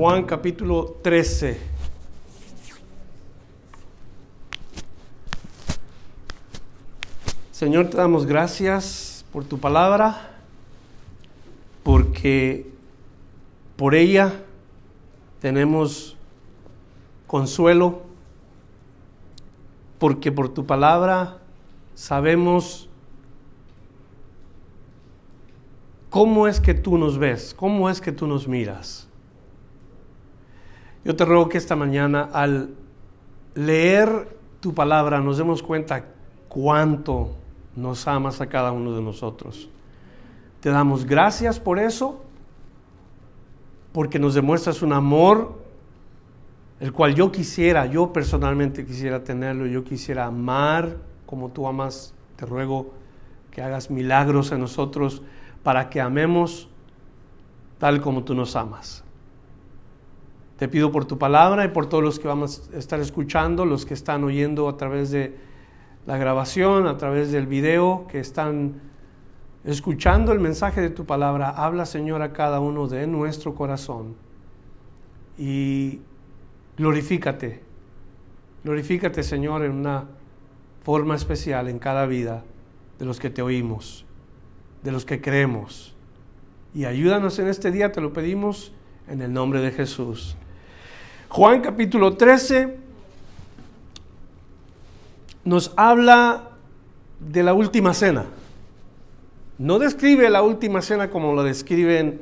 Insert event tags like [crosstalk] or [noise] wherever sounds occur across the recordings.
Juan capítulo 13. Señor, te damos gracias por tu palabra, porque por ella tenemos consuelo, porque por tu palabra sabemos cómo es que tú nos ves, cómo es que tú nos miras. Yo te ruego que esta mañana al leer tu palabra nos demos cuenta cuánto nos amas a cada uno de nosotros. Te damos gracias por eso, porque nos demuestras un amor el cual yo quisiera, yo personalmente quisiera tenerlo, yo quisiera amar como tú amas. Te ruego que hagas milagros en nosotros para que amemos tal como tú nos amas. Te pido por tu palabra y por todos los que vamos a estar escuchando, los que están oyendo a través de la grabación, a través del video, que están escuchando el mensaje de tu palabra. Habla, Señor, a cada uno de nuestro corazón y glorifícate. Glorifícate, Señor, en una forma especial en cada vida de los que te oímos, de los que creemos. Y ayúdanos en este día, te lo pedimos en el nombre de Jesús. Juan capítulo 13 nos habla de la última cena. No describe la última cena como lo describen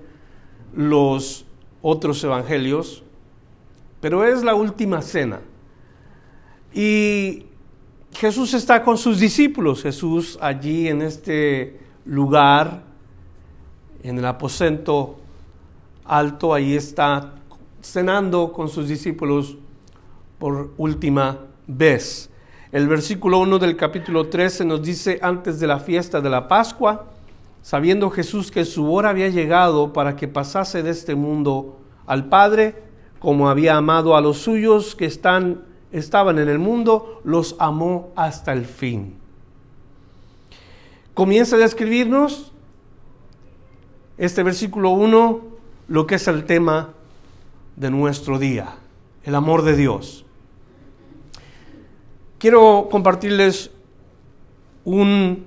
los otros evangelios, pero es la última cena. Y Jesús está con sus discípulos, Jesús allí en este lugar, en el aposento alto, ahí está cenando con sus discípulos por última vez. El versículo 1 del capítulo 13 nos dice, antes de la fiesta de la Pascua, sabiendo Jesús que su hora había llegado para que pasase de este mundo al Padre, como había amado a los suyos que están, estaban en el mundo, los amó hasta el fin. Comienza a describirnos este versículo 1 lo que es el tema de nuestro día, el amor de Dios. Quiero compartirles un,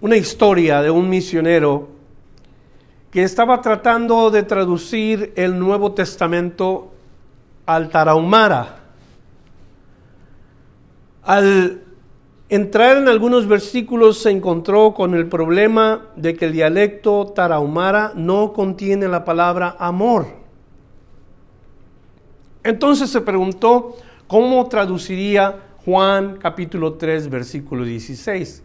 una historia de un misionero que estaba tratando de traducir el Nuevo Testamento al tarahumara. Al entrar en algunos versículos se encontró con el problema de que el dialecto tarahumara no contiene la palabra amor. Entonces se preguntó cómo traduciría Juan capítulo 3 versículo 16,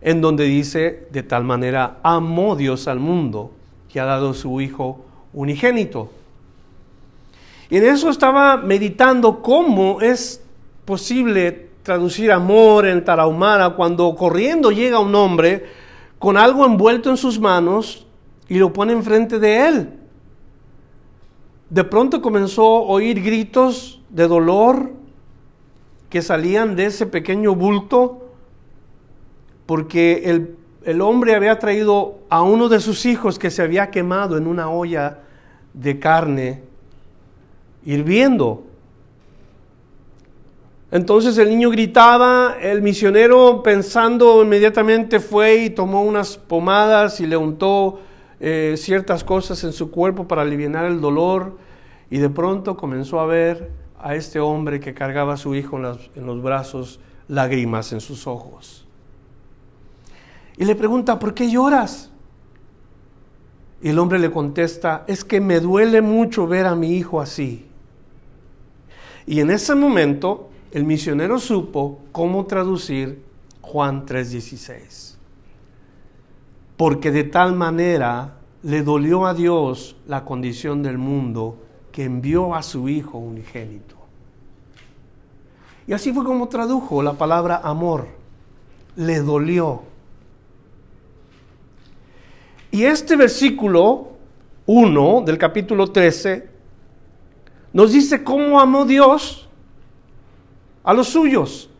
en donde dice, de tal manera amó Dios al mundo que ha dado su Hijo unigénito. Y en eso estaba meditando cómo es posible traducir amor en tarahumara cuando corriendo llega un hombre con algo envuelto en sus manos y lo pone enfrente de él de pronto comenzó a oír gritos de dolor que salían de ese pequeño bulto porque el, el, hombre había traído a uno de sus hijos que se había quemado en una olla de carne hirviendo. Entonces el niño gritaba, el misionero pensando inmediatamente fue y tomó unas pomadas y le untó eh, ciertas cosas en su cuerpo para aliviar el dolor y de pronto comenzó a ver a este hombre que cargaba a su hijo en, en los brazos, lágrimas en sus ojos. Y le pregunta, ¿por qué lloras? Y el hombre le contesta, es que me duele mucho ver a mi hijo así. Y en ese momento el misionero supo cómo traducir Juan 3:16 porque de tal manera le dolió a Dios la condición del mundo que envió a su Hijo unigénito. Y así fue como tradujo la palabra amor. Le dolió. Y este versículo 1 del capítulo 13 nos dice cómo amó Dios a los suyos.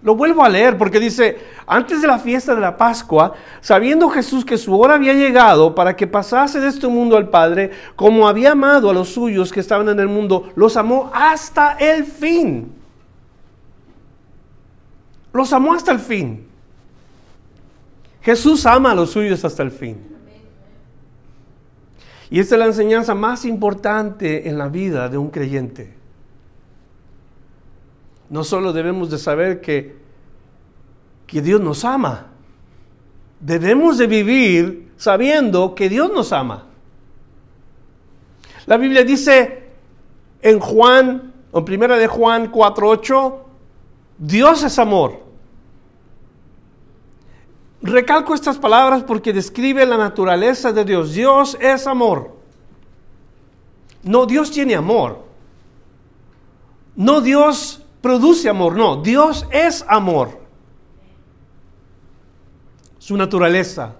Lo vuelvo a leer porque dice, antes de la fiesta de la Pascua, sabiendo Jesús que su hora había llegado para que pasase de este mundo al Padre, como había amado a los suyos que estaban en el mundo, los amó hasta el fin. Los amó hasta el fin. Jesús ama a los suyos hasta el fin. Y esta es la enseñanza más importante en la vida de un creyente. No solo debemos de saber que, que Dios nos ama, debemos de vivir sabiendo que Dios nos ama. La Biblia dice en Juan, en primera de Juan 4:8, Dios es amor. Recalco estas palabras porque describe la naturaleza de Dios. Dios es amor. No, Dios tiene amor. No, Dios produce amor. No, Dios es amor. Su naturaleza.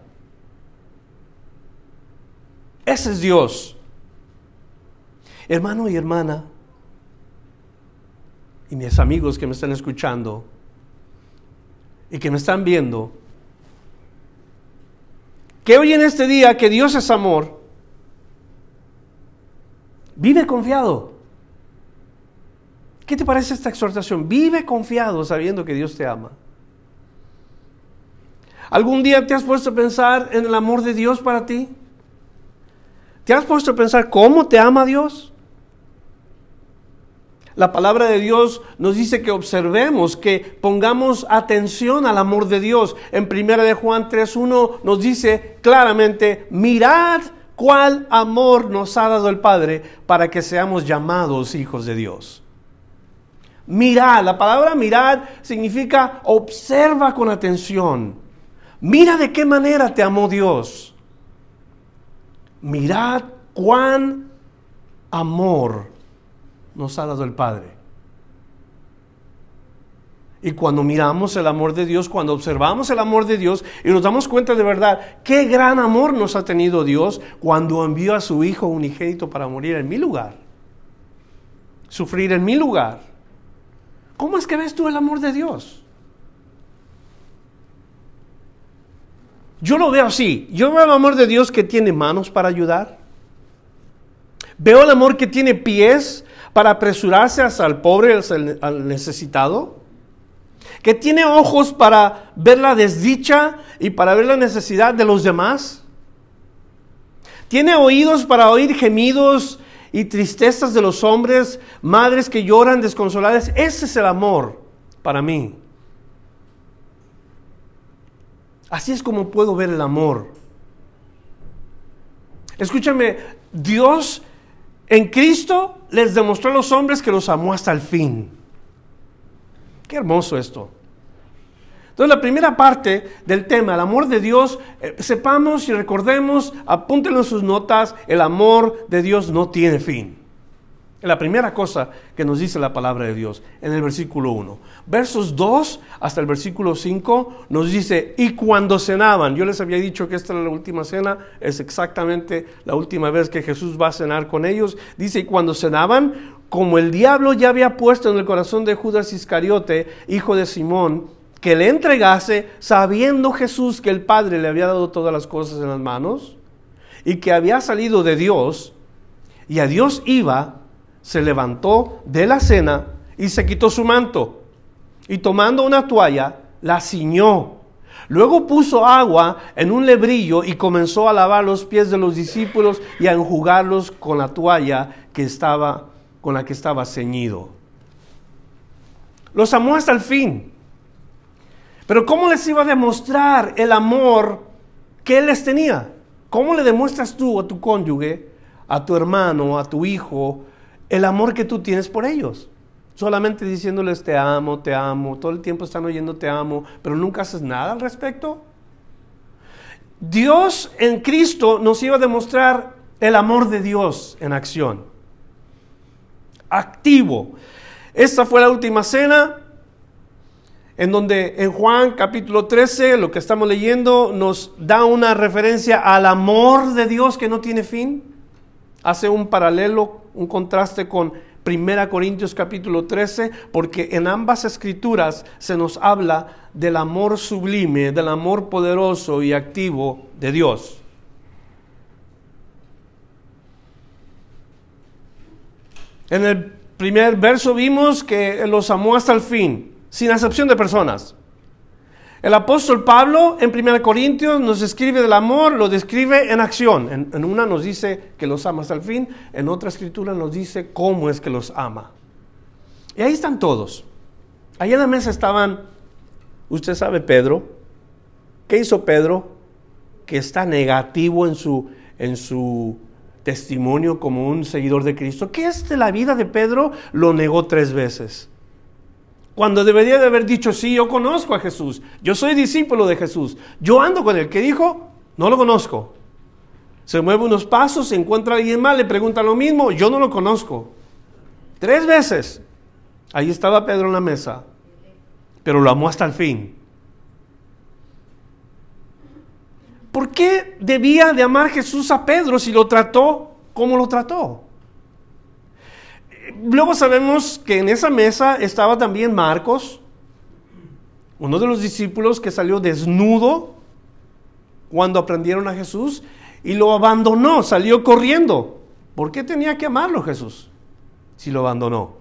Ese es Dios. Hermano y hermana, y mis amigos que me están escuchando y que me están viendo, que hoy en este día que Dios es amor, vive confiado. ¿Qué te parece esta exhortación? Vive confiado sabiendo que Dios te ama. ¿Algún día te has puesto a pensar en el amor de Dios para ti? ¿Te has puesto a pensar cómo te ama Dios? La palabra de Dios nos dice que observemos, que pongamos atención al amor de Dios. En 1 de Juan 3.1 nos dice claramente, mirad cuál amor nos ha dado el Padre para que seamos llamados hijos de Dios. Mirad, la palabra mirad significa observa con atención. Mira de qué manera te amó Dios. Mirad cuán amor nos ha dado el Padre. Y cuando miramos el amor de Dios, cuando observamos el amor de Dios y nos damos cuenta de verdad qué gran amor nos ha tenido Dios cuando envió a su Hijo unigénito para morir en mi lugar, sufrir en mi lugar. ¿Cómo es que ves tú el amor de Dios? Yo lo veo así. Yo veo el amor de Dios que tiene manos para ayudar. Veo el amor que tiene pies para apresurarse hasta el pobre, al necesitado, que tiene ojos para ver la desdicha y para ver la necesidad de los demás, tiene oídos para oír gemidos y tristezas de los hombres, madres que lloran desconsoladas. Ese es el amor para mí. Así es como puedo ver el amor. Escúchame, Dios en Cristo les demostró a los hombres que los amó hasta el fin. Qué hermoso esto. Entonces la primera parte del tema, el amor de Dios, eh, sepamos y recordemos, apúntenlo en sus notas, el amor de Dios no tiene fin. La primera cosa que nos dice la palabra de Dios en el versículo 1. Versos 2 hasta el versículo 5 nos dice, y cuando cenaban, yo les había dicho que esta era la última cena, es exactamente la última vez que Jesús va a cenar con ellos. Dice, y cuando cenaban, como el diablo ya había puesto en el corazón de Judas Iscariote, hijo de Simón, que le entregase, sabiendo Jesús que el Padre le había dado todas las cosas en las manos, y que había salido de Dios, y a Dios iba, se levantó de la cena y se quitó su manto y tomando una toalla la ciñó. Luego puso agua en un lebrillo y comenzó a lavar los pies de los discípulos y a enjugarlos con la toalla que estaba con la que estaba ceñido. Los amó hasta el fin. Pero ¿cómo les iba a demostrar el amor que él les tenía? ¿Cómo le demuestras tú a tu cónyuge, a tu hermano, a tu hijo, el amor que tú tienes por ellos. Solamente diciéndoles te amo, te amo, todo el tiempo están oyendo te amo, pero nunca haces nada al respecto. Dios en Cristo nos iba a demostrar el amor de Dios en acción. Activo. Esta fue la última cena en donde en Juan capítulo 13, lo que estamos leyendo, nos da una referencia al amor de Dios que no tiene fin. Hace un paralelo, un contraste con 1 Corintios capítulo 13, porque en ambas escrituras se nos habla del amor sublime, del amor poderoso y activo de Dios. En el primer verso vimos que los amó hasta el fin sin acepción de personas. El apóstol Pablo en 1 Corintios nos escribe del amor, lo describe en acción. En, una nos dice que los ama hasta el fin, en otra escritura nos dice cómo es que los ama. Y ahí están todos. Ahí en la mesa estaban, usted sabe Pedro, ¿qué hizo Pedro? Que está negativo en su, en su testimonio como un seguidor de Cristo. ¿Qué es de la vida de Pedro? Lo negó tres veces. Cuando debería de haber dicho, sí, yo conozco a Jesús, yo soy discípulo de Jesús, yo ando con él. ¿Qué dijo? No lo conozco. Se mueve unos pasos, se encuentra alguien más, le pregunta lo mismo, yo no lo conozco. Tres veces. Ahí estaba Pedro en la mesa, pero lo amó hasta el fin. ¿Por qué debía de amar Jesús a Pedro si lo trató como lo trató? Luego sabemos que en esa mesa estaba también Marcos, uno de los discípulos que salió desnudo cuando aprendieron a Jesús y lo abandonó, salió corriendo. ¿Por qué tenía que amarlo Jesús si lo abandonó?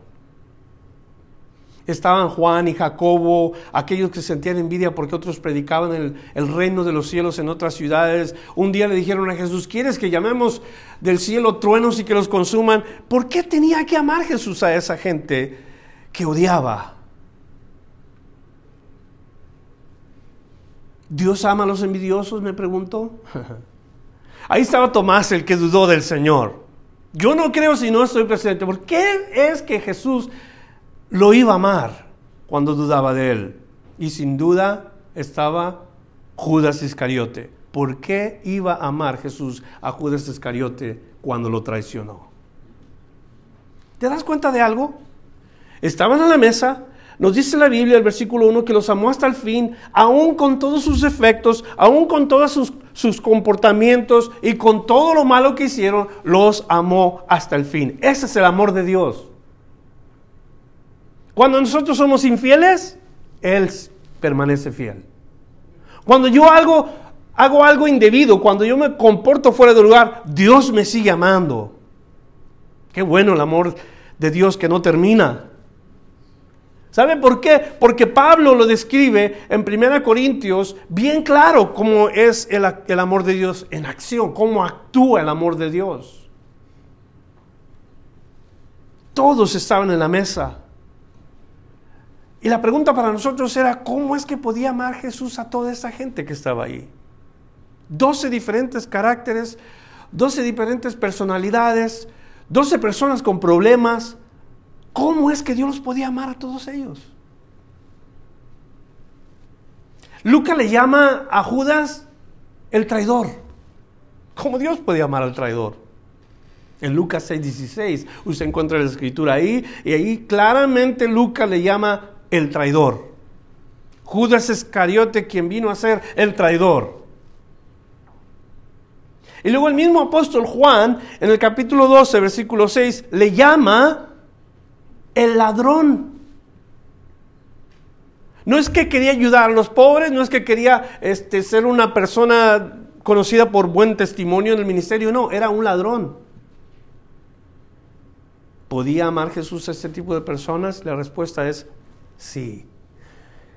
Estaban Juan y Jacobo, aquellos que sentían envidia porque otros predicaban el, el, reino de los cielos en otras ciudades. Un día le dijeron a Jesús, ¿quieres que llamemos del cielo truenos y que los consuman? ¿Por qué tenía que amar Jesús a esa gente que odiaba? ¿Dios ama a los envidiosos? Me preguntó. [laughs] Ahí estaba Tomás, el que dudó del Señor. Yo no creo si no estoy presente. ¿Por qué es que Jesús lo iba a amar cuando dudaba de él. Y sin duda estaba Judas Iscariote. ¿Por qué iba a amar Jesús a Judas Iscariote cuando lo traicionó? ¿Te das cuenta de algo? Estaban en la mesa, nos dice la Biblia, el versículo 1, que los amó hasta el fin, aún con todos sus efectos, aún con todos sus, sus, comportamientos y con todo lo malo que hicieron, los amó hasta el fin. Ese es el amor de Dios. Cuando nosotros somos infieles, Él permanece fiel. Cuando yo hago, hago algo indebido, cuando yo me comporto fuera de lugar, Dios me sigue amando. Qué bueno el amor de Dios que no termina. ¿Sabe por qué? Porque Pablo lo describe en 1 Corintios bien claro cómo es el, el, amor de Dios en acción, cómo actúa el amor de Dios. Todos estaban en la mesa. Y la pregunta para nosotros era, ¿cómo es que podía amar Jesús a toda esa gente que estaba ahí? Doce diferentes caracteres, doce diferentes personalidades, doce personas con problemas. ¿Cómo es que Dios los podía amar a todos ellos? Lucas le llama a Judas el traidor. ¿Cómo Dios podía amar al traidor? En Lucas 6:16, usted encuentra la escritura ahí, y ahí claramente Lucas le llama el traidor. Judas Iscariote quien vino a ser el traidor. Y luego el mismo apóstol Juan, en el capítulo 12, versículo 6, le llama el ladrón. No es que quería ayudar a los pobres, no es que quería este, ser una persona conocida por buen testimonio en el ministerio, no, era un ladrón. ¿Podía amar Jesús a este tipo de personas? La respuesta es Sí.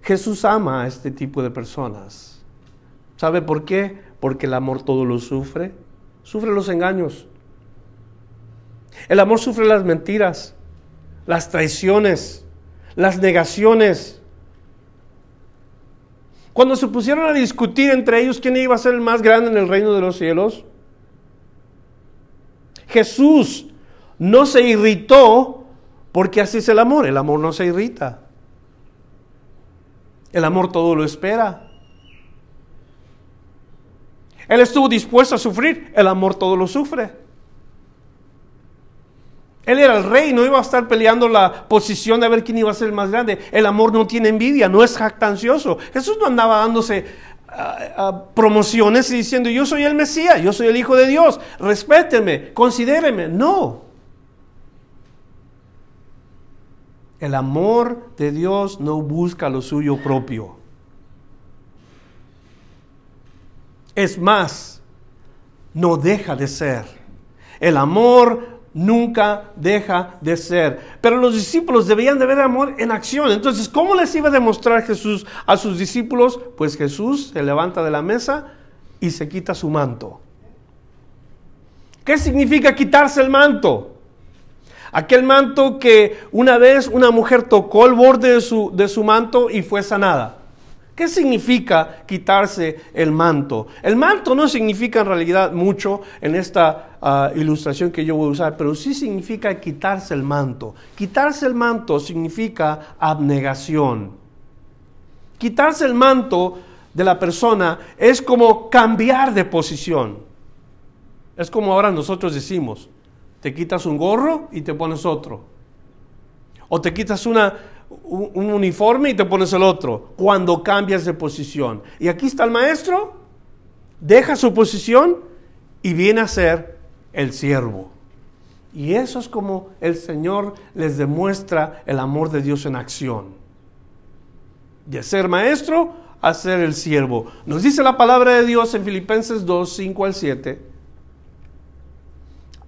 Jesús ama a este tipo de personas. ¿Sabe por qué? Porque el amor todo lo sufre. Sufre los engaños. El amor sufre las mentiras, las traiciones, las negaciones. Cuando se pusieron a discutir entre ellos quién iba a ser el más grande en el reino de los cielos, Jesús no se irritó porque así es el amor. El amor no se irrita. El amor todo lo espera. Él estuvo dispuesto a sufrir. El amor todo lo sufre. Él era el rey, no iba a estar peleando la posición de ver quién iba a ser el más grande. El amor no tiene envidia, no es jactancioso. Jesús no andaba dándose ah, ah, promociones y diciendo, yo soy el Mesías, yo soy el Hijo de Dios, respétenme, considérenme. No. El amor de Dios no busca lo suyo propio. Es más, no deja de ser. El amor nunca deja de ser. Pero los discípulos debían de ver amor en acción. Entonces, ¿cómo les iba a demostrar Jesús a sus discípulos? Pues Jesús se levanta de la mesa y se quita su manto. ¿Qué significa quitarse el manto? Aquel manto que una vez una mujer tocó el borde de su, de su manto y fue sanada. ¿Qué significa quitarse el manto? El manto no significa en realidad mucho en esta ah, ilustración que yo voy a usar, pero sí significa quitarse el manto. Quitarse el manto significa abnegación. Quitarse el manto de la persona es como cambiar de posición. Es como ahora nosotros decimos, te quitas un gorro y te pones otro. O te quitas una, un, uniforme y te pones el otro cuando cambias de posición. Y aquí está el maestro, deja su posición y viene a ser el siervo. Y eso es como el Señor les demuestra el amor de Dios en acción. De ser maestro a ser el siervo. Nos dice la palabra de Dios en Filipenses 2, 5 al 7.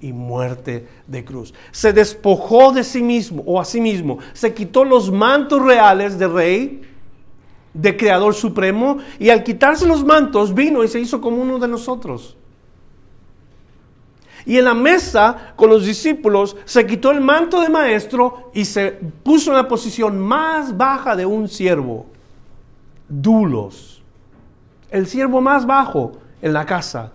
y muerte de cruz. Se despojó de sí mismo o a sí mismo, se quitó los mantos reales de rey, de creador supremo, y al quitarse los mantos vino y se hizo como uno de nosotros. Y en la mesa con los discípulos se quitó el manto de maestro y se puso en la posición más baja de un siervo. Dulos. El siervo más bajo en la casa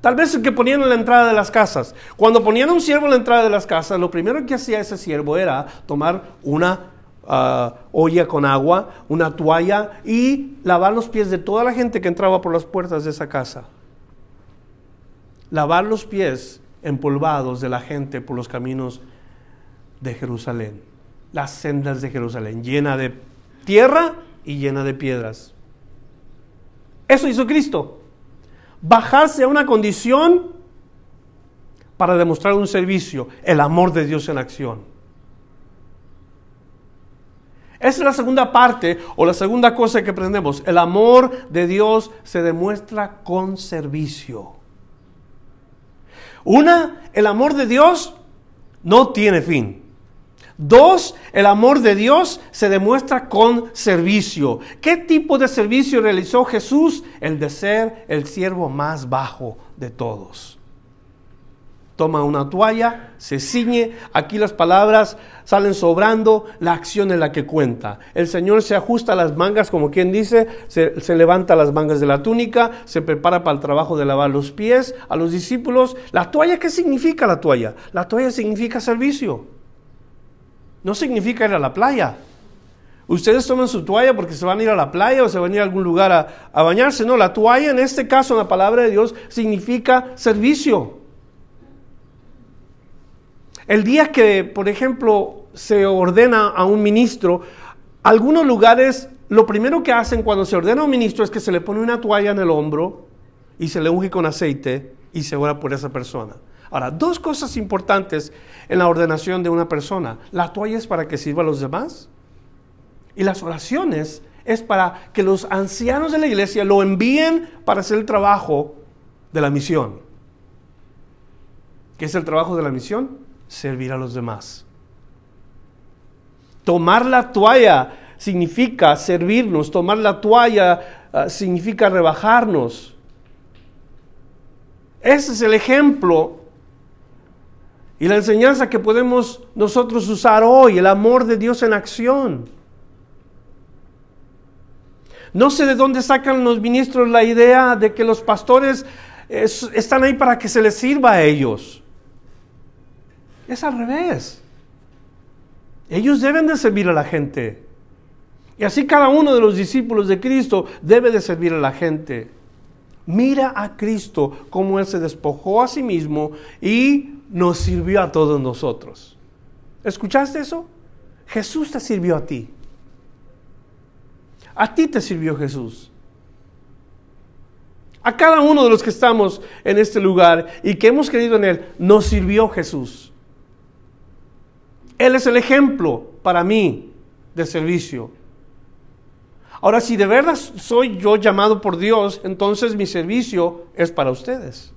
Tal vez el que ponían en la entrada de las casas. Cuando ponían un siervo en la entrada de las casas, lo primero que hacía ese siervo era tomar una ah, olla con agua, una toalla y lavar los pies de toda la gente que entraba por las puertas de esa casa. Lavar los pies empolvados de la gente por los caminos de Jerusalén, las sendas de Jerusalén, llena de tierra y llena de piedras. Eso hizo Cristo bajarse a una condición para demostrar un servicio, el amor de Dios en acción. Esa es la segunda parte o la segunda cosa que aprendemos. El amor de Dios se demuestra con servicio. Una, el amor de Dios no tiene fin. Dos, el amor de Dios se demuestra con servicio. ¿Qué tipo de servicio realizó Jesús? El de ser el siervo más bajo de todos. Toma una toalla, se ciñe, aquí las palabras salen sobrando, la acción es la que cuenta. El Señor se ajusta las mangas, como quien dice, se, se levanta las mangas de la túnica, se prepara para el trabajo de lavar los pies a los discípulos. ¿La toalla qué significa la toalla? La toalla significa servicio no significa ir a la playa. Ustedes toman su toalla porque se van a ir a la playa o se van a ir a algún lugar a, bañarse. No, la toalla en este caso, en la palabra de Dios, significa servicio. El día que, por ejemplo, se ordena a un ministro, algunos lugares lo primero que hacen cuando se ordena a un ministro es que se le pone una toalla en el hombro y se le unge con aceite y se ora por esa persona. Ahora, dos cosas importantes en la ordenación de una persona. La toalla es para que sirva a los demás y las oraciones es para que los ancianos de la iglesia lo envíen para hacer el trabajo de la misión. ¿Qué es el trabajo de la misión? Servir a los demás. Tomar la toalla significa servirnos, tomar la toalla ah, significa rebajarnos Ese es el ejemplo y la enseñanza que podemos nosotros usar hoy, el amor de Dios en acción. No sé de dónde sacan los ministros la idea de que los pastores están ahí para que se les sirva a ellos. Es al revés. Ellos deben de servir a la gente. Y así cada uno de los discípulos de Cristo debe de servir a la gente. Mira a Cristo como Él se despojó a sí mismo y nos sirvió a todos nosotros. ¿Escuchaste eso? Jesús te sirvió a ti. A ti te sirvió Jesús. A cada uno de los que estamos en este lugar y que hemos creído en Él, nos sirvió Jesús. Él es el ejemplo para mí de servicio. Ahora, si de verdad soy yo llamado por Dios, entonces mi servicio es para ustedes.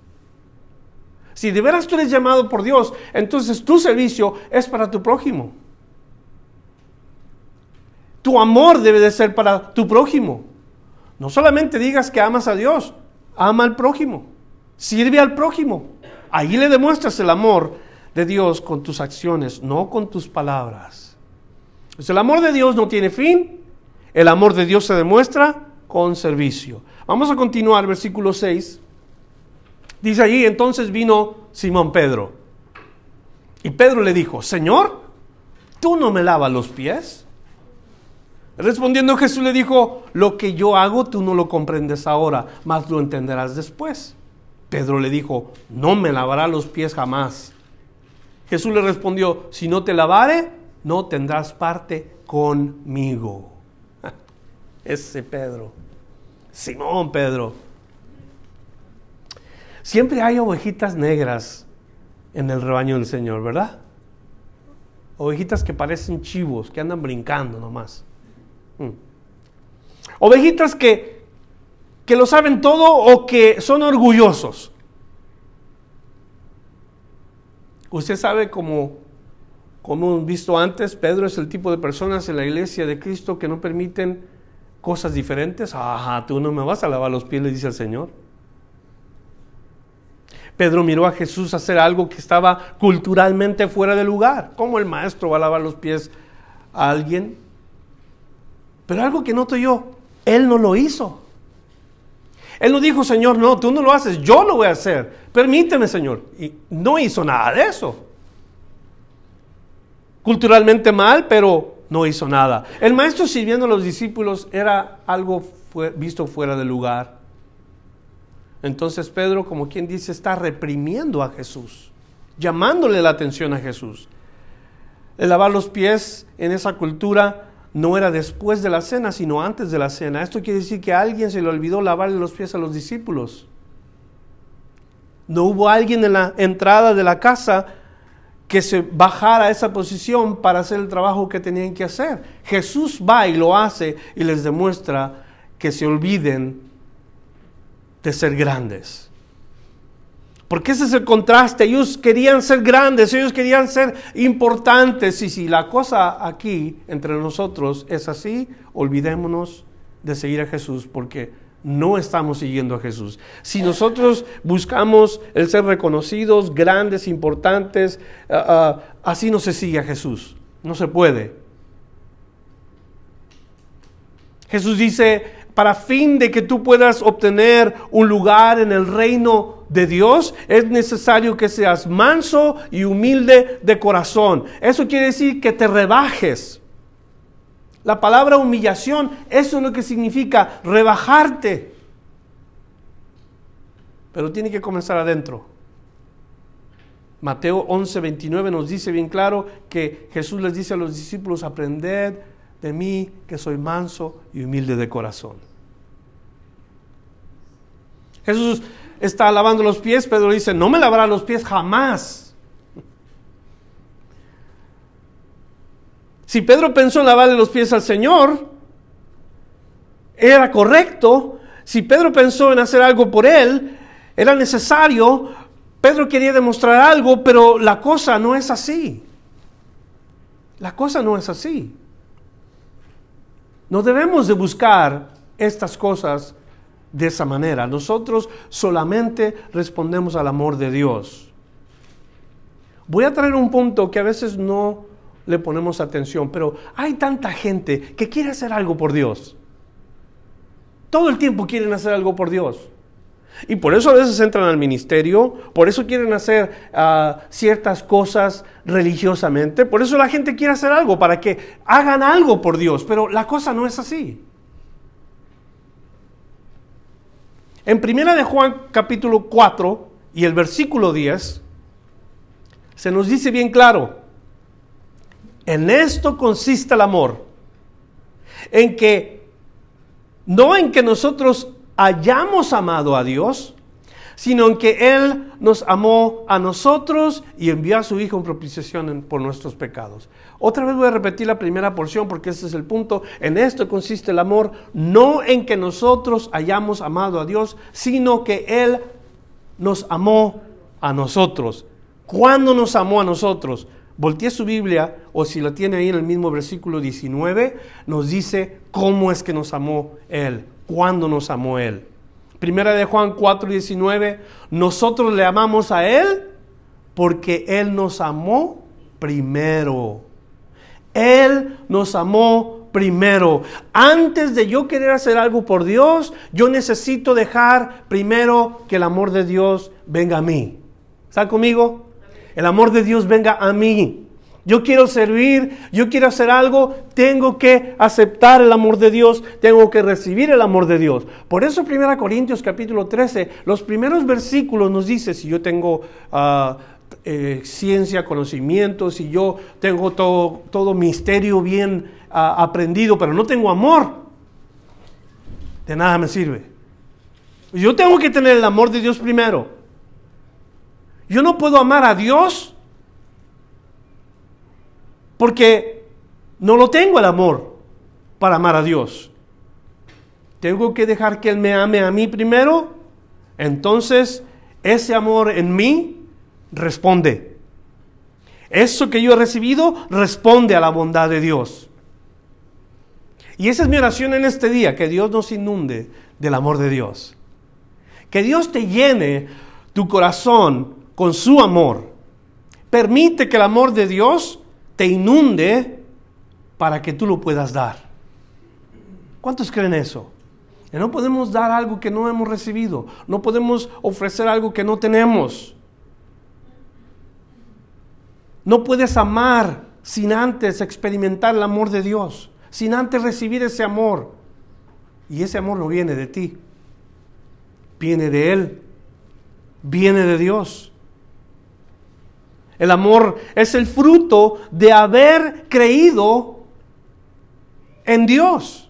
Si de veras tú eres llamado por Dios, entonces tu servicio es para tu prójimo. Tu amor debe de ser para tu prójimo. No solamente digas que amas a Dios, ama al prójimo. Sirve al prójimo. Ahí le demuestras el amor de Dios con tus acciones, no con tus palabras. Pues el amor de Dios no tiene fin. El amor de Dios se demuestra con servicio. Vamos a continuar, versículo 6. Dice allí, entonces vino Simón Pedro. Y Pedro le dijo, Señor, ¿tú no me lavas los pies? Respondiendo Jesús le dijo, lo que yo hago tú no lo comprendes ahora, mas lo entenderás después. Pedro le dijo, no me lavará los pies jamás. Jesús le respondió, si no te lavare, no tendrás parte conmigo. [laughs] Ese Pedro, Simón Pedro. Siempre hay ovejitas negras en el rebaño del Señor, ¿verdad? Ovejitas que parecen chivos, que andan brincando nomás. Mm. Ovejitas que, que lo saben todo o que son orgullosos. Usted sabe como, como hemos visto antes, Pedro es el tipo de personas en la iglesia de Cristo que no permiten cosas diferentes. Ajá, tú no me vas a lavar los pies, le dice el Señor. Pedro miró a Jesús hacer algo que estaba culturalmente fuera de lugar. ¿Cómo el maestro va a lavar los pies a alguien? Pero algo que noto yo, él no lo hizo. Él no dijo, Señor, no, tú no lo haces, yo lo voy a hacer. Permíteme, Señor. Y no hizo nada de eso. Culturalmente mal, pero no hizo nada. El maestro sirviendo a los discípulos era algo visto fuera de lugar. Entonces Pedro, como quien dice, está reprimiendo a Jesús, llamándole la atención a Jesús. El lavar los pies en esa cultura no era después de la cena, sino antes de la cena. Esto quiere decir que alguien se le olvidó lavarle los pies a los discípulos. No hubo alguien en la entrada de la casa que se bajara a esa posición para hacer el trabajo que tenían que hacer. Jesús va y lo hace y les demuestra que se olviden de ser grandes. Porque ese es el contraste. Ellos querían ser grandes, ellos querían ser importantes. Y si la cosa aquí entre nosotros es así, olvidémonos de seguir a Jesús porque no estamos siguiendo a Jesús. Si nosotros buscamos el ser reconocidos, grandes, importantes, ah, ah, así no se sigue a Jesús. No se puede. Jesús dice, para fin de que tú puedas obtener un lugar en el reino de Dios, es necesario que seas manso y humilde de corazón. Eso quiere decir que te rebajes. La palabra humillación, eso es lo que significa rebajarte. Pero tiene que comenzar adentro. Mateo 11, 29 nos dice bien claro que Jesús les dice a los discípulos, aprended de mí que soy manso y humilde de corazón. Jesús está lavando los pies, Pedro dice, no me lavará los pies jamás. Si Pedro pensó en lavarle los pies al Señor, era correcto. Si Pedro pensó en hacer algo por él, era necesario. Pedro quería demostrar algo, pero la cosa no es así. La cosa no es así. No debemos de buscar estas cosas de esa manera. Nosotros solamente respondemos al amor de Dios. Voy a traer un punto que a veces no le ponemos atención, pero hay tanta gente que quiere hacer algo por Dios. Todo el tiempo quieren hacer algo por Dios. Y por eso a veces entran al ministerio, por eso quieren hacer ah, ciertas cosas religiosamente, por eso la gente quiere hacer algo, para que hagan algo por Dios, pero la cosa no es así. En primera de Juan capítulo 4 y el versículo 10 se nos dice bien claro, en esto consiste el amor, en que no en que nosotros hayamos amado a Dios, sino en que Él nos amó a nosotros y envió a su Hijo en propiciación por nuestros pecados. Otra vez voy a repetir la primera porción porque ese es el punto. En esto consiste el amor, no en que nosotros hayamos amado a Dios, sino que Él nos amó a nosotros. ¿Cuándo nos amó a nosotros? Voltee su Biblia, o si la tiene ahí en el mismo versículo 19, nos dice cómo es que nos amó Él, cuándo nos amó Él. Primera de Juan 4:19, nosotros le amamos a Él porque Él nos amó primero. Él nos amó primero. Antes de yo querer hacer algo por Dios, yo necesito dejar primero que el amor de Dios venga a mí. ¿Está conmigo? El amor de Dios venga a mí yo quiero servir, yo quiero hacer algo, tengo que aceptar el amor de Dios, tengo que recibir el amor de Dios. Por eso 1 Corintios capítulo 13, los primeros versículos nos dice, si yo tengo eh, ciencia, conocimiento, si yo tengo todo, todo misterio bien ah, aprendido, pero no tengo amor, de nada me sirve. Yo tengo que tener el amor de Dios primero. Yo no puedo amar a Dios porque no lo tengo el amor para amar a Dios. Tengo que dejar que Él me ame a mí primero. Entonces, ese amor en mí responde. Eso que yo he recibido responde a la bondad de Dios. Y esa es mi oración en este día, que Dios nos inunde del amor de Dios. Que Dios te llene tu corazón con su amor. Permite que el amor de Dios te inunde para que tú lo puedas dar. ¿Cuántos creen eso? No podemos dar algo que no hemos recibido. No podemos ofrecer algo que no tenemos. No puedes amar sin antes experimentar el amor de Dios, sin antes recibir ese amor. Y ese amor no viene de ti, viene de Él, viene de Dios. El amor es el fruto de haber creído en Dios.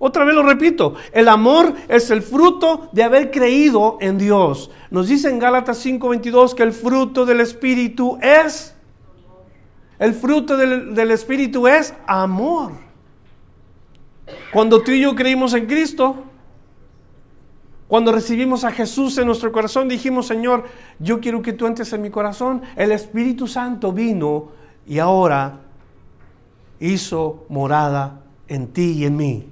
Otra vez lo repito, el amor es el fruto de haber creído en Dios. Nos dice en Gálatas 5:22 que el fruto del Espíritu es, el fruto del, del Espíritu es amor. Cuando tú y yo creímos en Cristo, cuando recibimos a Jesús en nuestro corazón, dijimos, Señor, yo quiero que tú entres en mi corazón. El Espíritu Santo vino y ahora hizo morada en ti y en mí.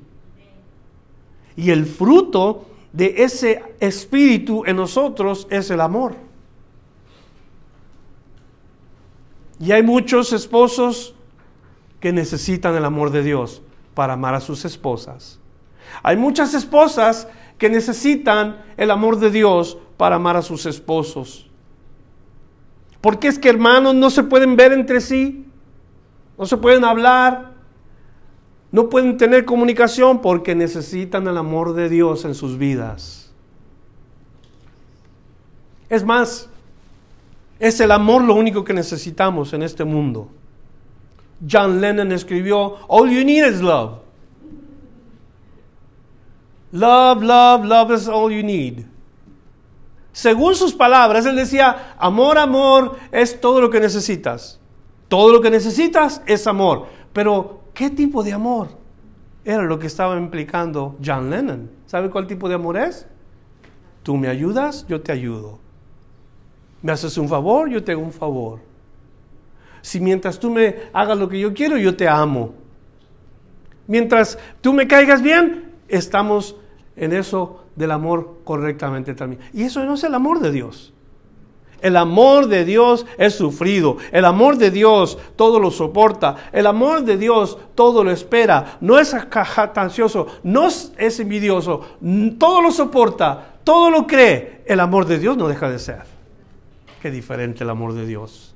Y el fruto de ese Espíritu en nosotros es el amor. Y hay muchos esposos que necesitan el amor de Dios para amar a sus esposas. Hay muchas esposas que necesitan el amor de Dios para amar a sus esposos. Porque es que hermanos no se pueden ver entre sí, no se pueden hablar, no pueden tener comunicación porque necesitan el amor de Dios en sus vidas. Es más, es el amor lo único que necesitamos en este mundo. John Lennon escribió, All you need is love. Love, love, love is all you need. Según sus palabras, él decía, amor, amor es todo lo que necesitas. Todo lo que necesitas es amor. Pero, ¿qué tipo de amor? Era lo que estaba implicando John Lennon. ¿Sabe cuál tipo de amor es? Tú me ayudas, yo te ayudo. Me haces un favor, yo te hago un favor. Si mientras tú me hagas lo que yo quiero, yo te amo. Mientras tú me caigas bien, estamos en eso del amor correctamente también. Y eso no es el amor de Dios. El amor de Dios es sufrido. El amor de Dios todo lo soporta. El amor de Dios todo lo espera. No es jactancioso, no es envidioso. Todo lo soporta, todo lo cree. El amor de Dios no deja de ser. Qué diferente el amor de Dios.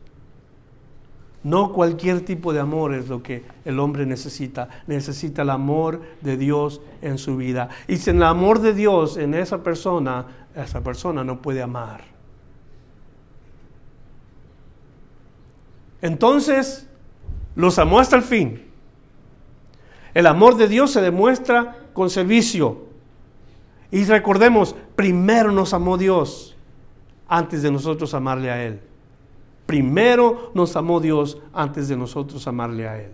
No cualquier tipo de amor es lo que el hombre necesita. Necesita el amor de Dios en su vida. Y sin el amor de Dios en esa persona, esa persona no puede amar. Entonces, los amó hasta el fin. El amor de Dios se demuestra con servicio. Y recordemos, primero nos amó Dios antes de nosotros amarle a Él. Primero nos amó Dios antes de nosotros amarle a Él.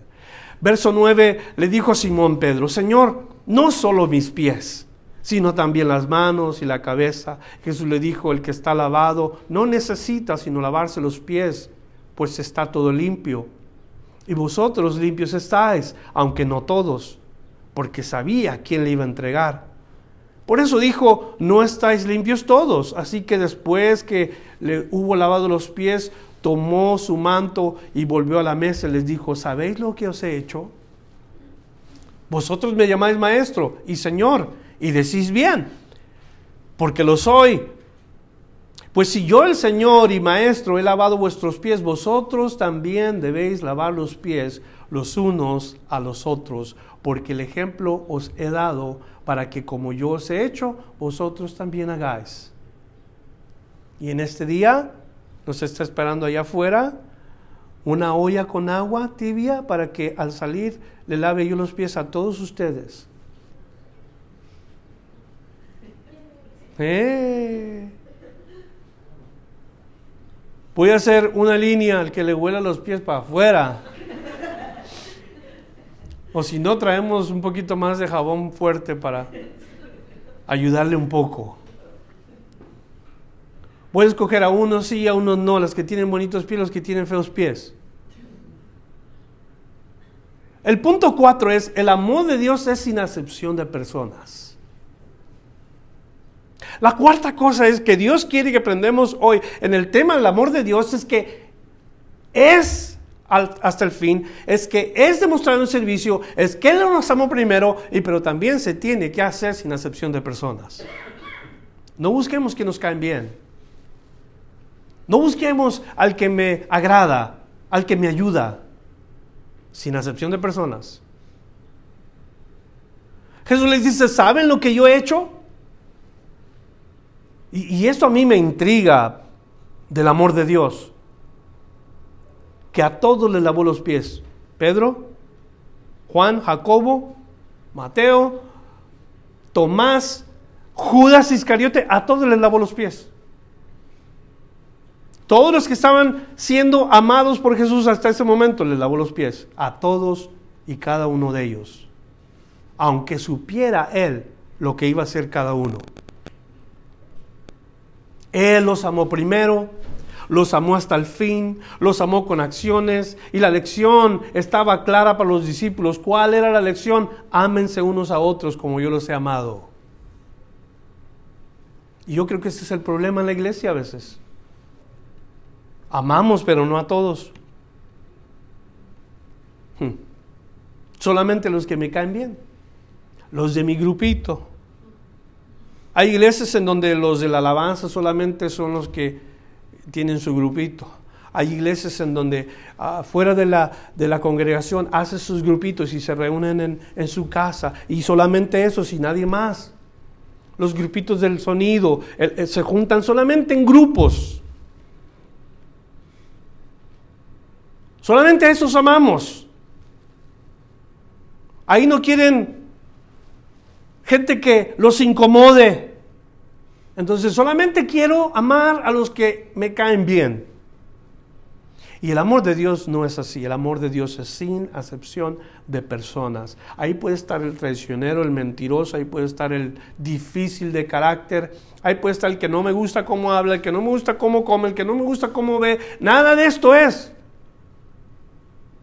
Verso 9 le dijo a Simón Pedro, Señor, no solo mis pies, sino también las manos y la cabeza. Jesús le dijo, el que está lavado no necesita sino lavarse los pies pues está todo limpio. Y vosotros limpios estáis, aunque no todos, porque sabía quién le iba a entregar. Por eso dijo, no estáis limpios todos. Así que después que le hubo lavado los pies, tomó su manto y volvió a la mesa y les dijo, ¿sabéis lo que os he hecho? Vosotros me llamáis maestro y señor y decís bien, porque lo soy. Pues si yo el Señor y Maestro he lavado vuestros pies, vosotros también debéis lavar los pies los unos a los otros, porque el ejemplo os he dado para que como yo os he hecho, vosotros también hagáis. Y en este día nos está esperando allá afuera una olla con agua tibia para que al salir le lave yo los pies a todos ustedes. ¡Eh! Voy a hacer una línea al que le huela los pies para afuera. O si no, traemos un poquito más de jabón fuerte para ayudarle un poco. A escoger a unos sí y a unos no, las que tienen bonitos pies, los que tienen feos pies. El punto cuatro es, el amor de Dios es sin acepción de personas. La cuarta cosa es que Dios quiere que aprendamos hoy en el tema del amor de Dios es que es hasta el fin, es que es demostrar un servicio, es que Él nos amó primero, y pero también se tiene que hacer sin acepción de personas. No busquemos que nos caen bien. No busquemos al que me agrada, al que me ayuda, sin acepción de personas. Jesús les dice, ¿saben lo que yo he hecho? Y, esto a mí me intriga del amor de Dios, que a todos le lavó los pies. Pedro, Juan, Jacobo, Mateo, Tomás, Judas Iscariote, a todos les lavó los pies. Todos los que estaban siendo amados por Jesús hasta ese momento les lavó los pies. A todos y cada uno de ellos. Aunque supiera él lo que iba a hacer cada uno. Él los amó primero, los amó hasta el fin, los amó con acciones y la lección estaba clara para los discípulos. ¿Cuál era la lección? Ámense unos a otros como yo los he amado. Y yo creo que ese es el problema en la iglesia a veces. Amamos, pero no a todos. Hmm. Solamente los que me caen bien, los de mi grupito. Hay iglesias en donde los de la alabanza solamente son los que tienen su grupito. Hay iglesias en donde ah, fuera de la, de la congregación hace sus grupitos y se reúnen en, en su casa y solamente eso, y nadie más. Los grupitos del sonido se juntan solamente en grupos. Solamente a esos amamos. Ahí no quieren gente que los incomode. Entonces solamente quiero amar a los que me caen bien. Y el amor de Dios no es así. El amor de Dios es sin acepción de personas. Ahí puede estar el traicionero, el mentiroso, ahí puede estar el difícil de carácter, ahí puede estar el que no me gusta cómo habla, el que no me gusta cómo come, el que no me gusta cómo ve. Nada de esto es.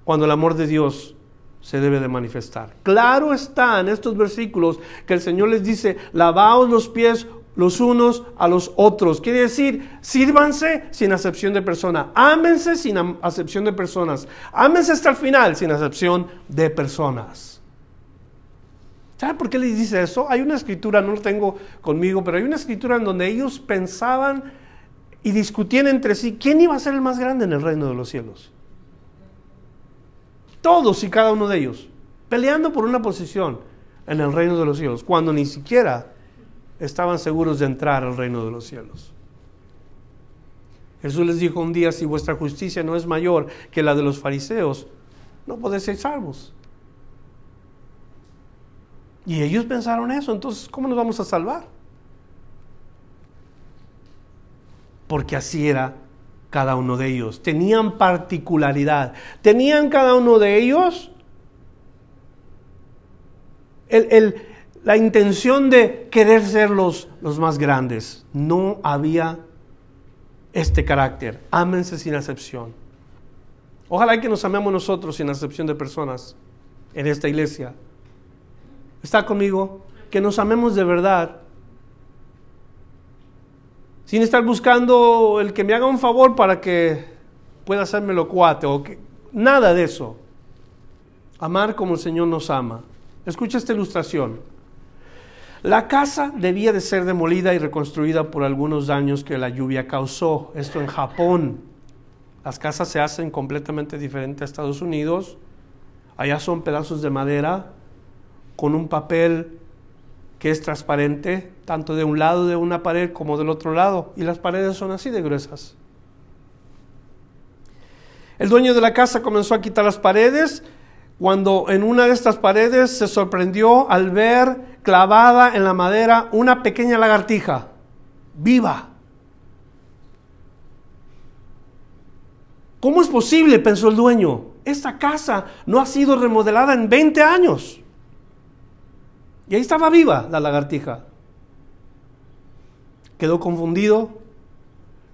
Cuando el amor de Dios se debe de manifestar. Claro está en estos versículos que el Señor les dice, lavaos los pies los unos a los otros. Quiere decir, sírvanse sin acepción de persona, ámense sin acepción de personas, ámense hasta el final sin acepción de personas. ¿Sabe por qué les dice eso? Hay una escritura, no lo tengo conmigo, pero hay una escritura en donde ellos pensaban y discutían entre sí quién iba a ser el más grande en el reino de los cielos. Todos y cada uno de ellos, peleando por una posición en el reino de los cielos, cuando ni siquiera estaban seguros de entrar al reino de los cielos. Jesús les dijo un día, si vuestra justicia no es mayor que la de los fariseos, no podéis ser salvos. Y ellos pensaron eso, entonces, ¿cómo nos vamos a salvar? Porque así era cada uno de ellos. Tenían particularidad. Tenían cada uno de ellos el, la intención de querer ser los, los más grandes. No había este carácter. Ámense sin acepción. Ojalá que nos amemos nosotros sin acepción de personas en esta iglesia. ¿Está conmigo? Que nos amemos de verdad. Sin estar buscando el que me haga un favor para que pueda hacérmelo cuate o nada de eso. Amar como el Señor nos ama. Escucha esta ilustración. La casa debía de ser demolida y reconstruida por algunos daños que la lluvia causó. Esto en Japón. Las casas se hacen completamente diferentes a Estados Unidos. Allá son pedazos de madera con un papel que es transparente, tanto de un lado de una pared como del otro lado. Y las paredes son así de gruesas. El dueño de la casa comenzó a quitar las paredes cuando en una de estas paredes se sorprendió al ver clavada en la madera una pequeña lagartija, viva. ¿Cómo es posible? pensó el dueño. Esta casa no ha sido remodelada en 20 años. Y ahí estaba viva la lagartija. Quedó confundido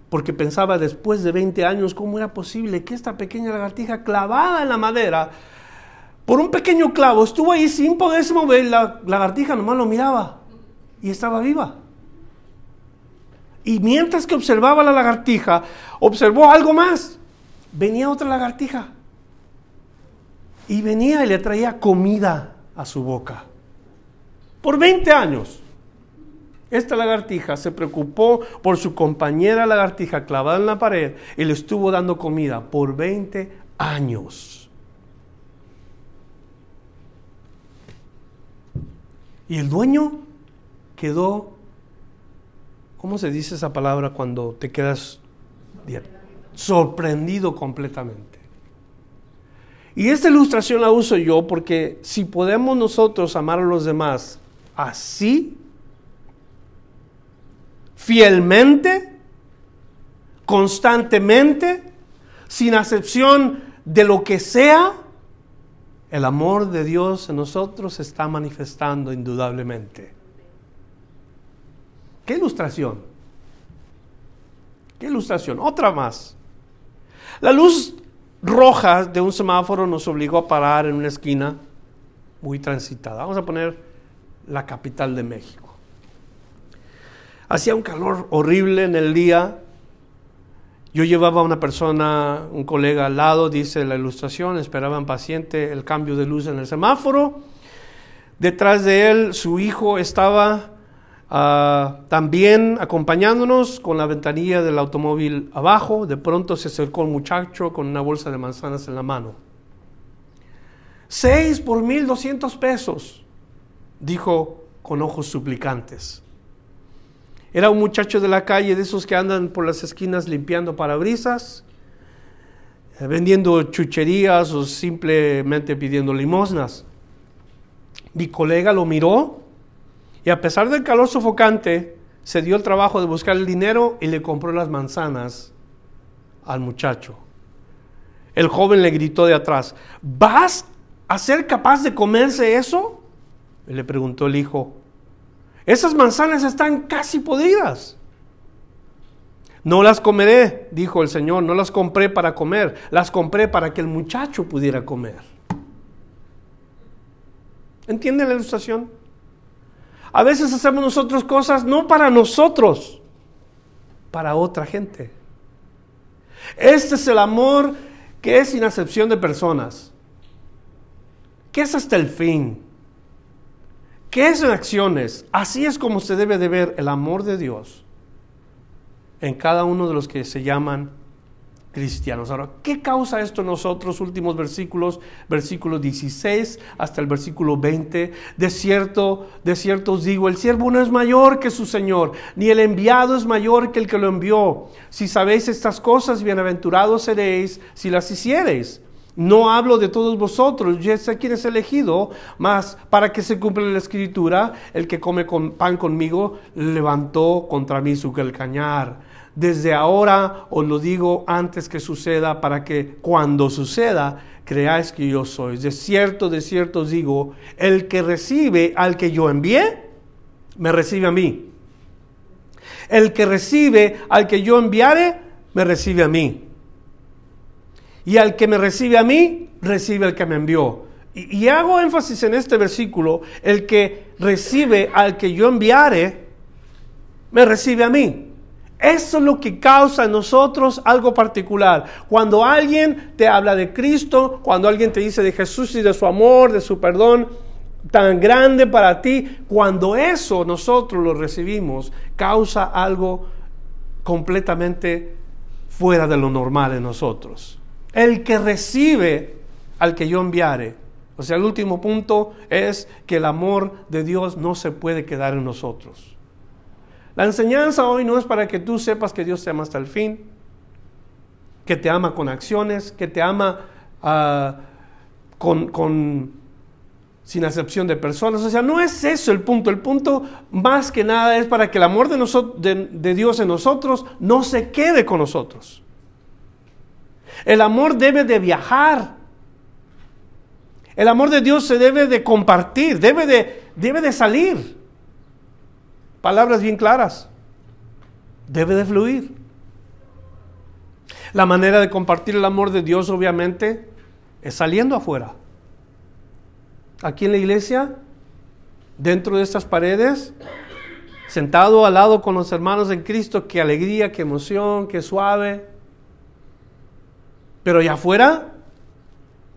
porque pensaba después de 20 años cómo era posible que esta pequeña lagartija clavada en la madera por un pequeño clavo, estuvo ahí sin poderse mover, la lagartija nomás lo miraba y estaba viva. Y mientras que observaba la lagartija, observó algo más. Venía otra lagartija. Y venía y le traía comida a su boca. Por 20 años. Esta lagartija se preocupó por su compañera lagartija clavada en la pared y le estuvo dando comida por 20 años. Y el dueño quedó, ¿cómo se dice esa palabra cuando te quedas sorprendido completamente? Y esta ilustración la uso yo porque si podemos nosotros amar a los demás así, fielmente, constantemente, sin acepción de lo que sea, el amor de Dios en nosotros se está manifestando indudablemente. ¿Qué ilustración? ¿Qué ilustración? Otra más. La luz roja de un semáforo nos obligó a parar en una esquina muy transitada. Vamos a poner la capital de México. Hacía un calor horrible en el día yo llevaba a una persona, un colega al lado, dice la ilustración, esperaban paciente el cambio de luz en el semáforo. Detrás de él su hijo estaba ah, también acompañándonos con la ventanilla del automóvil abajo. De pronto se acercó un muchacho con una bolsa de manzanas en la mano. Seis por mil doscientos pesos, dijo con ojos suplicantes. Era un muchacho de la calle, de esos que andan por las esquinas limpiando parabrisas, eh, vendiendo chucherías o simplemente pidiendo limosnas. Mi colega lo miró y a pesar del calor sofocante, se dio el trabajo de buscar el dinero y le compró las manzanas al muchacho. El joven le gritó de atrás, ¿vas a ser capaz de comerse eso? le preguntó el hijo. Esas manzanas están casi podridas. No las comeré, dijo el Señor, no las compré para comer, las compré para que el muchacho pudiera comer. ¿Entienden la ilustración? A veces hacemos nosotros cosas no para nosotros, para otra gente. Este es el amor que es sin acepción de personas, que es hasta el fin, que es en acciones. Así es como se debe de ver el amor de Dios en cada uno de los que se llaman cristianos. Ahora, ¿qué causa esto en nosotros? Últimos versículos, versículo 16 hasta el versículo 20. De cierto, de cierto os digo, el siervo no es mayor que su Señor, ni el enviado es mayor que el que lo envió. Si sabéis estas cosas, bienaventurados seréis si las hiciereis. No hablo de todos vosotros, yo sé quién es elegido, mas para que se cumpla la escritura, el que come con pan conmigo levantó contra mí su calcañar desde ahora os lo digo antes que suceda, para que cuando suceda creáis que yo soy. De cierto, de cierto os digo, el que recibe al que yo envié, me recibe a mí. El que recibe al que yo enviare, me recibe a mí. Y al que me recibe a mí, recibe al que me envió. Y, hago énfasis en este versículo, el que recibe al que yo enviare, me recibe a mí. Eso es lo que causa en nosotros algo particular. Cuando alguien te habla de Cristo, cuando alguien te dice de Jesús y de su amor, de su perdón tan grande para ti, cuando eso nosotros lo recibimos, causa algo completamente fuera de lo normal en nosotros. El que recibe al que yo enviare. O sea, el último punto es que el amor de Dios no se puede quedar en nosotros. La enseñanza hoy no es para que tú sepas que Dios te ama hasta el fin, que te ama con acciones, que te ama ah, con, sin acepción de personas. O sea, no es eso el punto. El punto más que nada es para que el amor de, de Dios en nosotros no se quede con nosotros. El amor debe de viajar. El amor de Dios se debe de compartir, debe de, debe de salir. Palabras bien claras. Debe de fluir. La manera de compartir el amor de Dios, obviamente, es saliendo afuera. Aquí en la iglesia, dentro de estas paredes, sentado al lado con los hermanos en Cristo, qué alegría, qué emoción, qué suave. Pero allá afuera,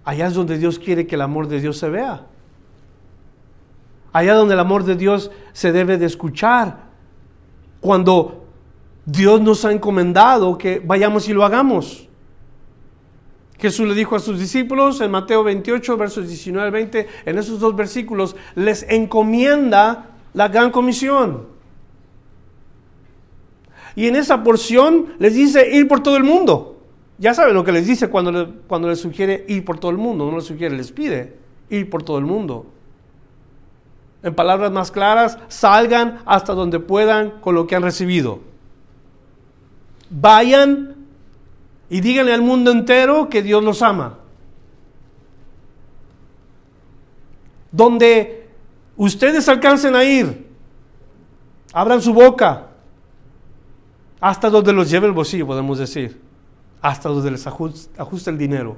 allá es donde Dios quiere que el amor de Dios se vea allá donde el amor de Dios se debe de escuchar. Cuando Dios nos ha encomendado que vayamos y lo hagamos. Jesús le dijo a sus discípulos en Mateo 28, versos 19 al 20, en esos dos versículos, les encomienda la gran comisión. Y en esa porción les dice ir por todo el mundo. Ya saben lo que les dice cuando, cuando les sugiere ir por todo el mundo, no les sugiere, les pide ir por todo el mundo. En palabras más claras, salgan hasta donde puedan con lo que han recibido. Vayan y díganle al mundo entero que Dios los ama. Donde ustedes alcancen a ir, abran su boca, hasta donde los lleve el bolsillo, podemos decir, hasta donde les ajuste, el dinero.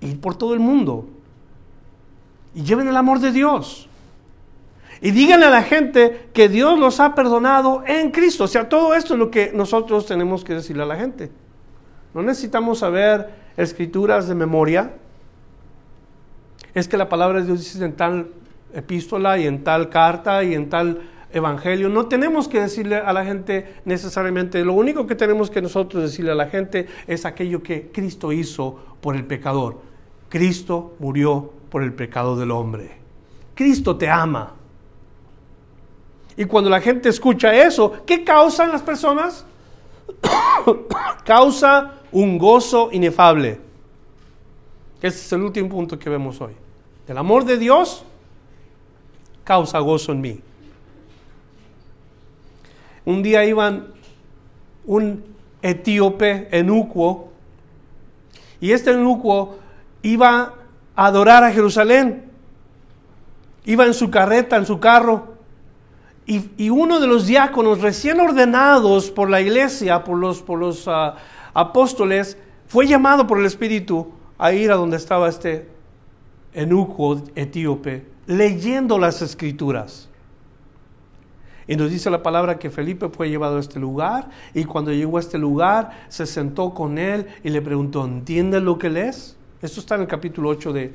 Ir por todo el mundo. Y lleven el amor de Dios. Y díganle a la gente que Dios los ha perdonado en Cristo. O sea, todo esto es lo que nosotros tenemos que decirle a la gente. No necesitamos saber escrituras de memoria. Es que la palabra de Dios dice en tal epístola y en tal carta y en tal evangelio. No tenemos que decirle a la gente necesariamente, lo único que tenemos que nosotros decirle a la gente es aquello que Cristo hizo por el pecador. Cristo murió por el pecado del hombre. Cristo te ama. Y cuando la gente escucha eso, ¿qué causan las personas? [coughs] Causa un gozo inefable. Ese es el último punto que vemos hoy. El amor de Dios causa gozo en mí. Un día iban un etíope enucuo y este enucuo iba a adorar a Jerusalén. Iba en su carreta, en su carro, y, uno de los diáconos recién ordenados por la iglesia, por los, por los ah, apóstoles, fue llamado por el Espíritu a ir a donde estaba este eunuco etíope leyendo las escrituras. Y nos dice la palabra que Felipe fue llevado a este lugar y cuando llegó a este lugar se sentó con él y le preguntó, ¿entiendes lo que lees? Esto está en el capítulo 8 de,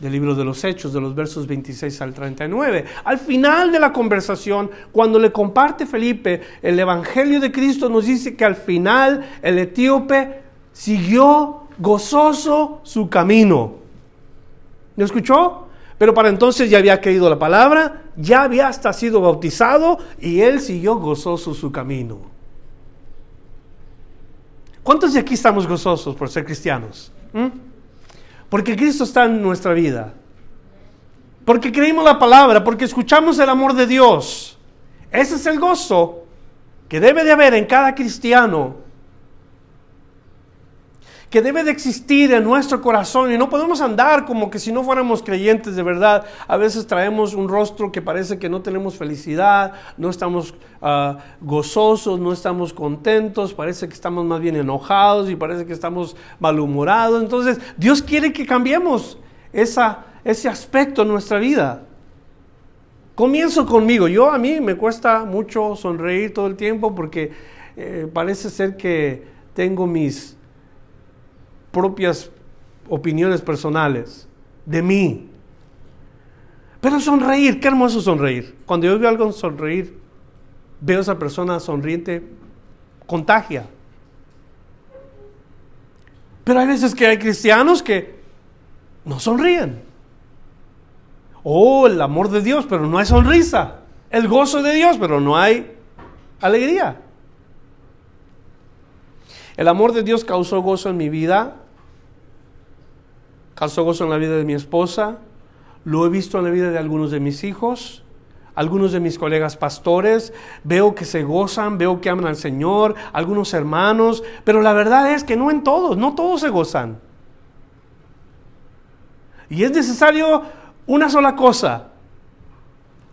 del libro de los Hechos, de los versos 26 al 39. Al final de la conversación, cuando le comparte Felipe el Evangelio de Cristo, nos dice que al final el etíope siguió gozoso su camino. ¿Me escuchó? Pero para entonces ya había creído la palabra, ya había hasta sido bautizado y él siguió gozoso su camino. ¿Cuántos de aquí estamos gozosos por ser cristianos? ¿Mm? Porque Cristo está en nuestra vida. Porque creímos la palabra, porque escuchamos el amor de Dios. Ese es el gozo que debe de haber en cada cristiano que debe de existir en nuestro corazón y no podemos andar como que si no fuéramos creyentes de verdad. A veces traemos un rostro que parece que no tenemos felicidad, no estamos ah, gozosos, no estamos contentos, parece que estamos más bien enojados y parece que estamos malhumorados. Entonces Dios quiere que cambiemos esa, ese aspecto en nuestra vida. Comienzo conmigo. Yo a mí me cuesta mucho sonreír todo el tiempo porque eh, parece ser que tengo mis propias opiniones personales de mí. Pero sonreír, qué hermoso sonreír. Cuando yo veo algo sonreír, veo a esa persona sonriente, contagia. Pero hay veces que hay cristianos que no sonríen. Oh, el amor de Dios, pero no hay sonrisa. El gozo de Dios, pero no hay alegría. El amor de Dios causó gozo en mi vida causó gozo en la vida de mi esposa, lo he visto en la vida de algunos de mis hijos, algunos de mis colegas pastores, veo que se gozan, veo que aman al Señor, algunos hermanos, pero la verdad es que no en todos, no todos se gozan. Y es necesario una sola cosa.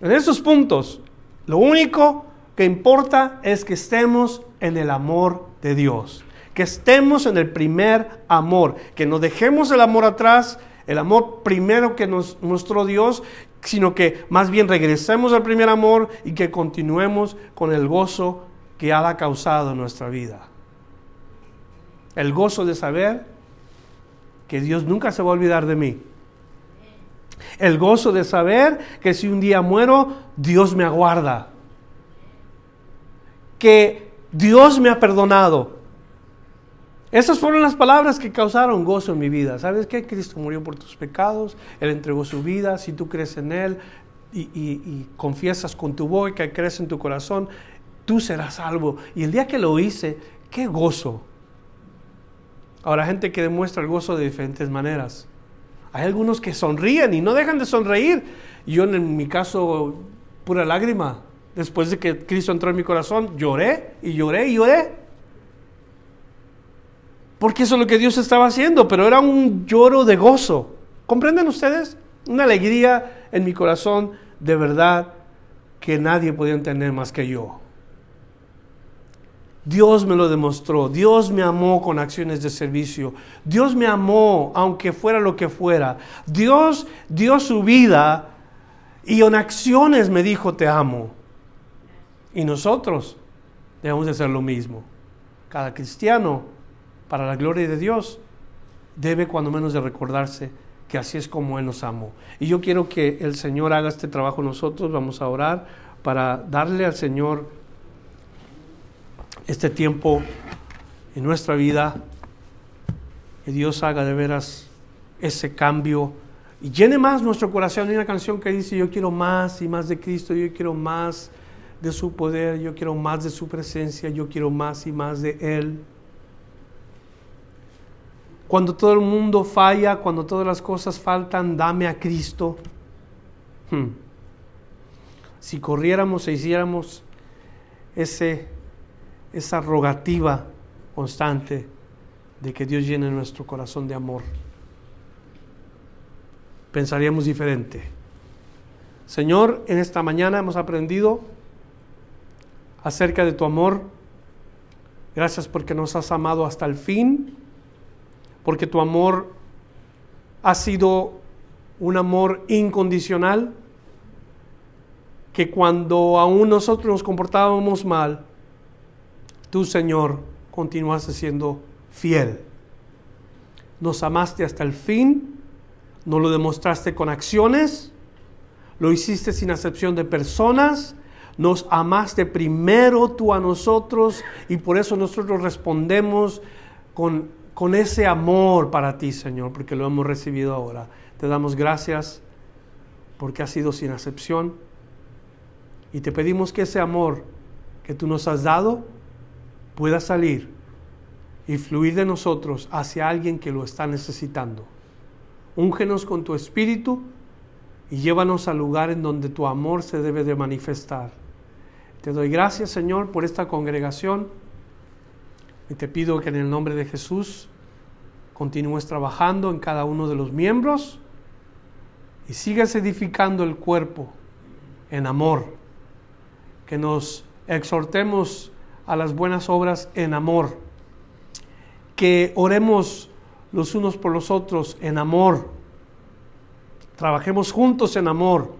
En esos puntos, lo único que importa es que estemos en el amor de Dios que estemos en el primer amor, que no dejemos el amor atrás, el amor primero que nos mostró Dios, sino que más bien regresemos al primer amor y que continuemos con el gozo que ha causado en nuestra vida. El gozo de saber que Dios nunca se va a olvidar de mí. El gozo de saber que si un día muero, Dios me aguarda. Que Dios me ha perdonado. Esas fueron las palabras que causaron gozo en mi vida. ¿Sabes qué? Cristo murió por tus pecados, Él entregó su vida, si tú crees en Él y, confiesas con tu boca, crees en tu corazón, tú serás salvo. Y el día que lo hice, qué gozo. Ahora, gente que demuestra el gozo de diferentes maneras. Hay algunos que sonríen y no dejan de sonreír. Yo en mi caso, pura lágrima. Después de que Cristo entró en mi corazón, lloré y lloré y lloré porque eso es lo que Dios estaba haciendo, pero era un lloro de gozo. ¿Comprenden ustedes? Una alegría en mi corazón de verdad que nadie podía entender más que yo. Dios me lo demostró, Dios me amó con acciones de servicio, Dios me amó aunque fuera lo que fuera, Dios dio su vida y en acciones me dijo te amo. Y nosotros debemos de hacer lo mismo. Cada cristiano para la gloria de Dios, debe cuando menos de recordarse que así es como Él nos amó. Y yo quiero que el Señor haga este trabajo nosotros, vamos a orar para darle al Señor este tiempo en nuestra vida, que Dios haga de veras ese cambio y llene más nuestro corazón. Hay una canción que dice, yo quiero más y más de Cristo, yo quiero más de su poder, yo quiero más de su presencia, yo quiero más y más de Él cuando todo el mundo falla, cuando todas las cosas faltan, dame a Cristo. Hmm. Si corriéramos e hiciéramos ese, esa rogativa constante de que Dios llene nuestro corazón de amor, pensaríamos diferente. Señor, en esta mañana hemos aprendido acerca de tu amor. Gracias porque nos has amado hasta el fin porque tu amor ha sido un amor incondicional, que cuando aún nosotros nos comportábamos mal, tú, Señor, continuaste siendo fiel. Nos amaste hasta el fin, no lo demostraste con acciones, lo hiciste sin acepción de personas, nos amaste primero tú a nosotros y por eso nosotros respondemos con, con ese amor para ti, Señor, porque lo hemos recibido ahora. Te damos gracias porque ha sido sin acepción y te pedimos que ese amor que tú nos has dado pueda salir y fluir de nosotros hacia alguien que lo está necesitando. Úngenos con tu espíritu y llévanos al lugar en donde tu amor se debe de manifestar. Te doy gracias, Señor, por esta congregación y te pido que en el nombre de Jesús continúes trabajando en cada uno de los miembros y sigas edificando el cuerpo en amor. Que nos exhortemos a las buenas obras en amor, que oremos los unos por los otros en amor, trabajemos juntos en amor.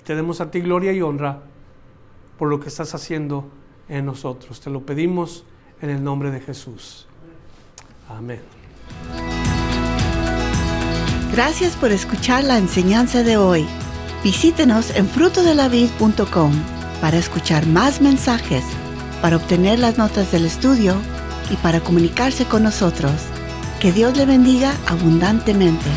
Y te demos a ti gloria y honra por lo que estás haciendo en nosotros. Te lo pedimos en el nombre de Jesús. Amén. Gracias por escuchar la enseñanza de hoy. Visítenos en frutodelavid.com para escuchar más mensajes, para obtener las notas del estudio y para comunicarse con nosotros. Que Dios le bendiga abundantemente.